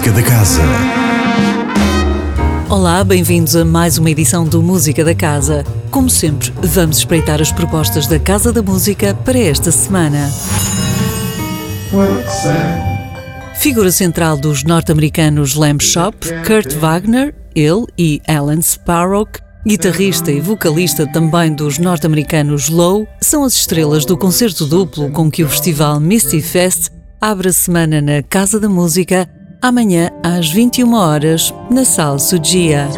Música da Casa. Olá, bem-vindos a mais uma edição do Música da Casa. Como sempre, vamos espreitar as propostas da Casa da Música para esta semana. Figura central dos norte-americanos Lamb Shop, Kurt Wagner, ele e Alan Sparrow, guitarrista e vocalista também dos norte-americanos Low, são as estrelas do concerto duplo com que o festival Misty Fest abre a semana na Casa da Música amanhã às 21 horas na Sala Sugia.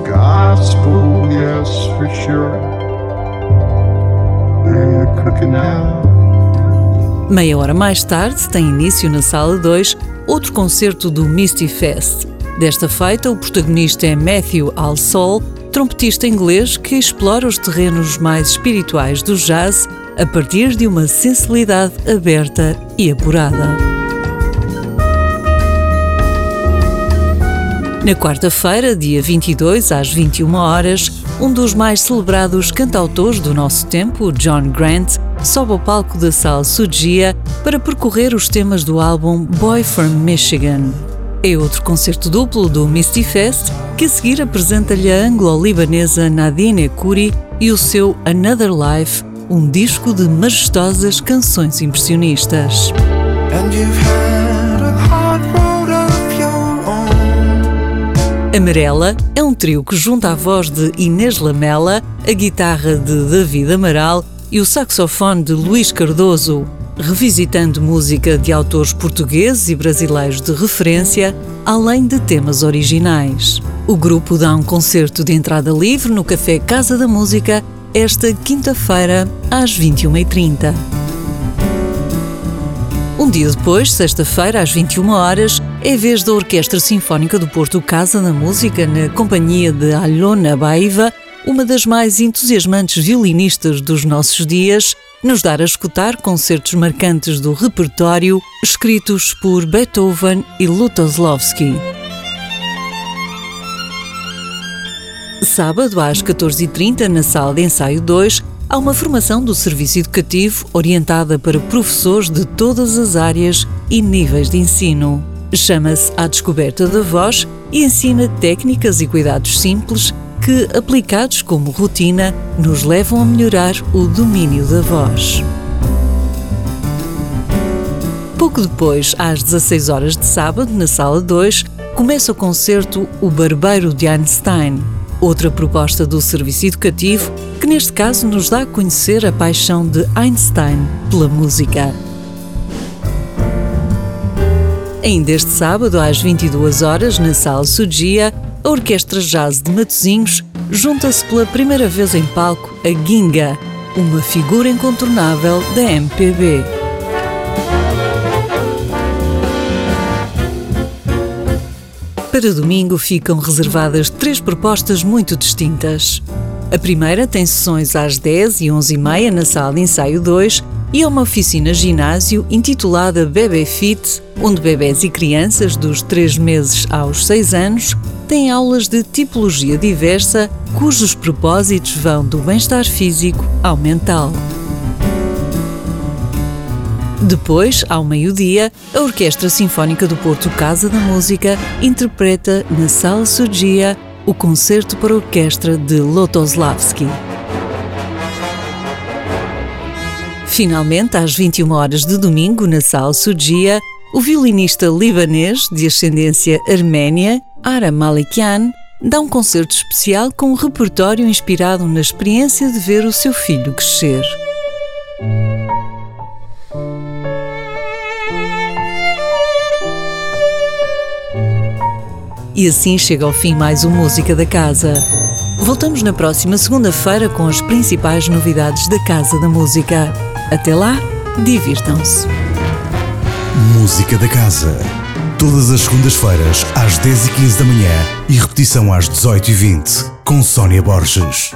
Meia hora mais tarde tem início na Sala 2 outro concerto do Misty Fest. Desta feita, o protagonista é Matthew Alsol, trompetista inglês que explora os terrenos mais espirituais do jazz a partir de uma sensibilidade aberta e apurada. Na quarta-feira, dia 22, às 21 horas, um dos mais celebrados cantautores do nosso tempo, John Grant, sobe ao palco da Sala Sugia para percorrer os temas do álbum Boy from Michigan. É outro concerto duplo do Misty Fest, que a seguir apresenta-lhe a anglo-libanesa Nadine Kuri e o seu Another Life, um disco de majestosas canções impressionistas. Amarela é um trio que junta a voz de Inês Lamela, a guitarra de David Amaral e o saxofone de Luís Cardoso, revisitando música de autores portugueses e brasileiros de referência, além de temas originais. O grupo dá um concerto de entrada livre no Café Casa da Música esta quinta-feira, às 21h30. Um dia depois, sexta-feira, às 21 horas, é vez da Orquestra Sinfónica do Porto Casa da Música, na companhia de Alona Baiva, uma das mais entusiasmantes violinistas dos nossos dias, nos dar a escutar concertos marcantes do repertório escritos por Beethoven e Lutosławski. Sábado às 14h30, na sala de ensaio 2, há uma formação do serviço educativo orientada para professores de todas as áreas e níveis de ensino. Chama-se A Descoberta da Voz e ensina técnicas e cuidados simples que, aplicados como rotina, nos levam a melhorar o domínio da voz. Pouco depois, às 16 horas de sábado, na sala 2, começa o concerto O Barbeiro de Einstein, outra proposta do serviço educativo que neste caso nos dá a conhecer a paixão de Einstein pela música. Ainda este sábado, às 22 horas, na Sala Sugia, a Orquestra Jazz de Matosinhos junta-se pela primeira vez em palco a Ginga, uma figura incontornável da MPB. Para domingo ficam reservadas três propostas muito distintas. A primeira tem sessões às 10 e 11 e meia na sala ensaio 2 e é uma oficina ginásio intitulada Bebê Fit, onde bebés e crianças dos 3 meses aos 6 anos têm aulas de tipologia diversa cujos propósitos vão do bem-estar físico ao mental. Depois, ao meio-dia, a Orquestra Sinfónica do Porto Casa da Música interpreta na Sala Surgia o Concerto para Orquestra de Lotoslavski. Finalmente, às 21 horas de domingo, na Sala Sugia, o violinista libanês de ascendência arménia, Ara Malikian, dá um concerto especial com um repertório inspirado na experiência de ver o seu filho crescer. E assim chega ao fim mais uma Música da Casa. Voltamos na próxima segunda-feira com as principais novidades da Casa da Música. Até lá, divirtam-se. Música da Casa. Todas as segundas-feiras, às 10h15 da manhã e repetição às 18h20, com Sónia Borges.